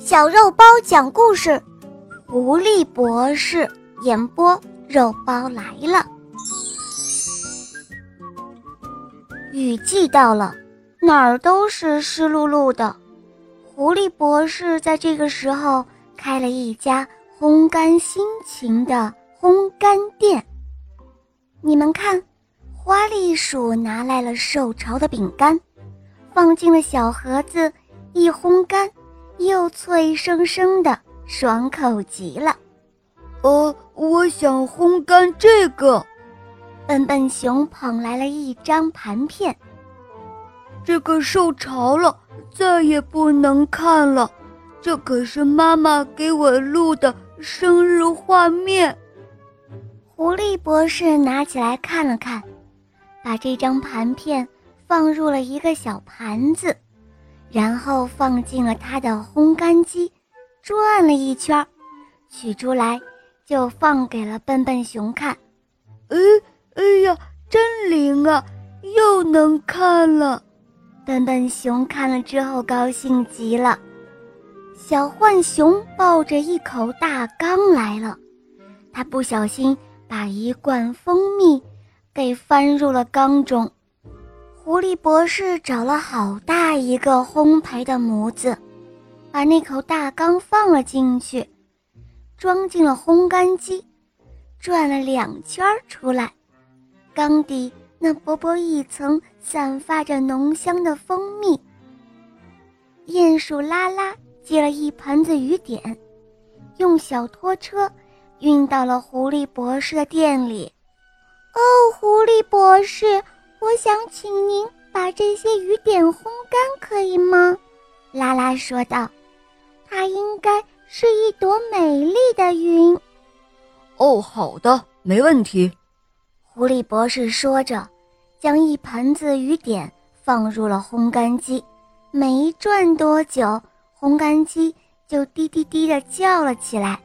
小肉包讲故事，狐狸博士演播，肉包来了。雨季到了，哪儿都是湿漉漉的。狐狸博士在这个时候开了一家烘干心情的烘干店。你们看，花栗鼠拿来了受潮的饼干，放进了小盒子，一烘干。又脆生生的，爽口极了。呃，我想烘干这个。笨笨熊捧来了一张盘片。这个受潮了，再也不能看了。这可是妈妈给我录的生日画面。狐狸博士拿起来看了看，把这张盘片放入了一个小盘子。然后放进了他的烘干机，转了一圈，取出来就放给了笨笨熊看。哎哎呀，真灵啊，又能看了！笨笨熊看了之后高兴极了。小浣熊抱着一口大缸来了，他不小心把一罐蜂蜜给翻入了缸中。狐狸博士找了好大一个烘焙的模子，把那口大缸放了进去，装进了烘干机，转了两圈出来。缸底那薄薄一层散发着浓香的蜂蜜。鼹鼠拉拉接了一盆子雨点，用小拖车运到了狐狸博士的店里。哦，狐狸博士。我想请您把这些雨点烘干，可以吗？拉拉说道。它应该是一朵美丽的云。哦，好的，没问题。狐狸博士说着，将一盆子雨点放入了烘干机。没转多久，烘干机就滴滴滴地叫了起来。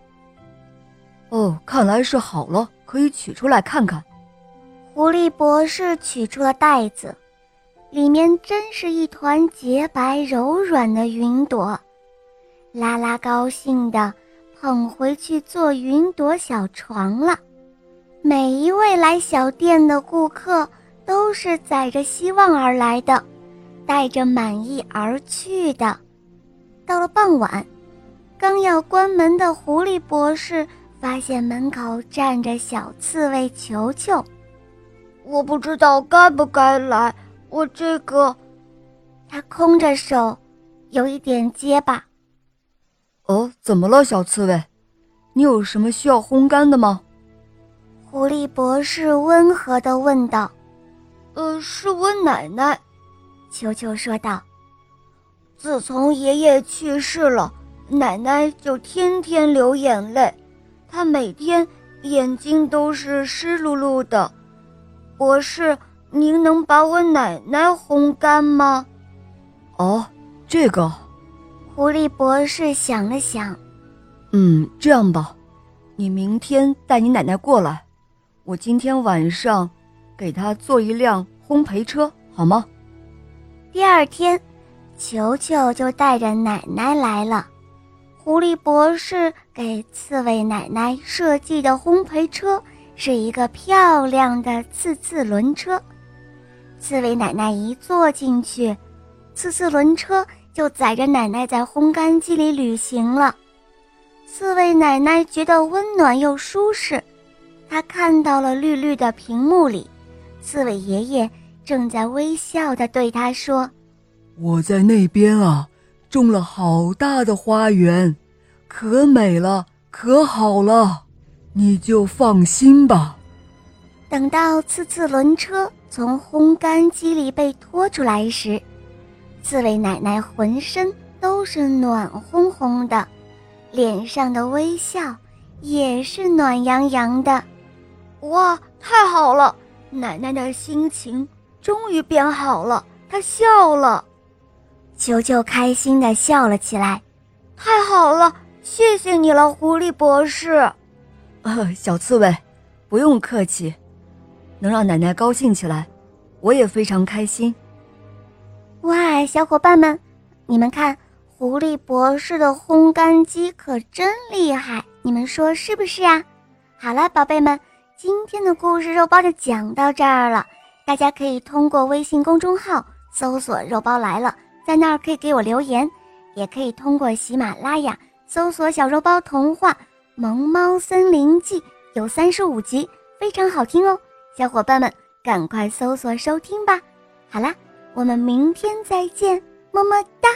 哦，看来是好了，可以取出来看看。狐狸博士取出了袋子，里面真是一团洁白柔软的云朵。拉拉高兴地捧回去做云朵小床了。每一位来小店的顾客都是载着希望而来的，带着满意而去的。到了傍晚，刚要关门的狐狸博士发现门口站着小刺猬球球。我不知道该不该来，我这个，他空着手，有一点结巴。哦，怎么了，小刺猬？你有什么需要烘干的吗？狐狸博士温和地问道。呃，是我奶奶，球球说道。自从爷爷去世了，奶奶就天天流眼泪，她每天眼睛都是湿漉漉的。博士，您能把我奶奶烘干吗？哦，这个。狐狸博士想了想，嗯，这样吧，你明天带你奶奶过来，我今天晚上给她做一辆烘焙车，好吗？第二天，球球就带着奶奶来了。狐狸博士给刺猬奶奶设计的烘焙车。是一个漂亮的刺刺轮车，刺猬奶奶一坐进去，刺刺轮车就载着奶奶在烘干机里旅行了。刺猬奶奶觉得温暖又舒适，她看到了绿绿的屏幕里，刺猬爷爷正在微笑地对她说：“我在那边啊，种了好大的花园，可美了，可好了。”你就放心吧。等到次次轮车从烘干机里被拖出来时，刺猬奶奶浑身都是暖烘烘的，脸上的微笑也是暖洋洋的。哇，太好了！奶奶的心情终于变好了，她笑了。球球开心地笑了起来。太好了，谢谢你了，狐狸博士。呃，小刺猬，不用客气，能让奶奶高兴起来，我也非常开心。哇，小伙伴们，你们看，狐狸博士的烘干机可真厉害，你们说是不是啊？好了，宝贝们，今天的故事肉包就讲到这儿了。大家可以通过微信公众号搜索“肉包来了”，在那儿可以给我留言，也可以通过喜马拉雅搜索“小肉包童话萌猫森林记”，有三十五集，非常好听哦。小伙伴们，赶快搜索收听吧！好啦，我们明天再见，么么哒。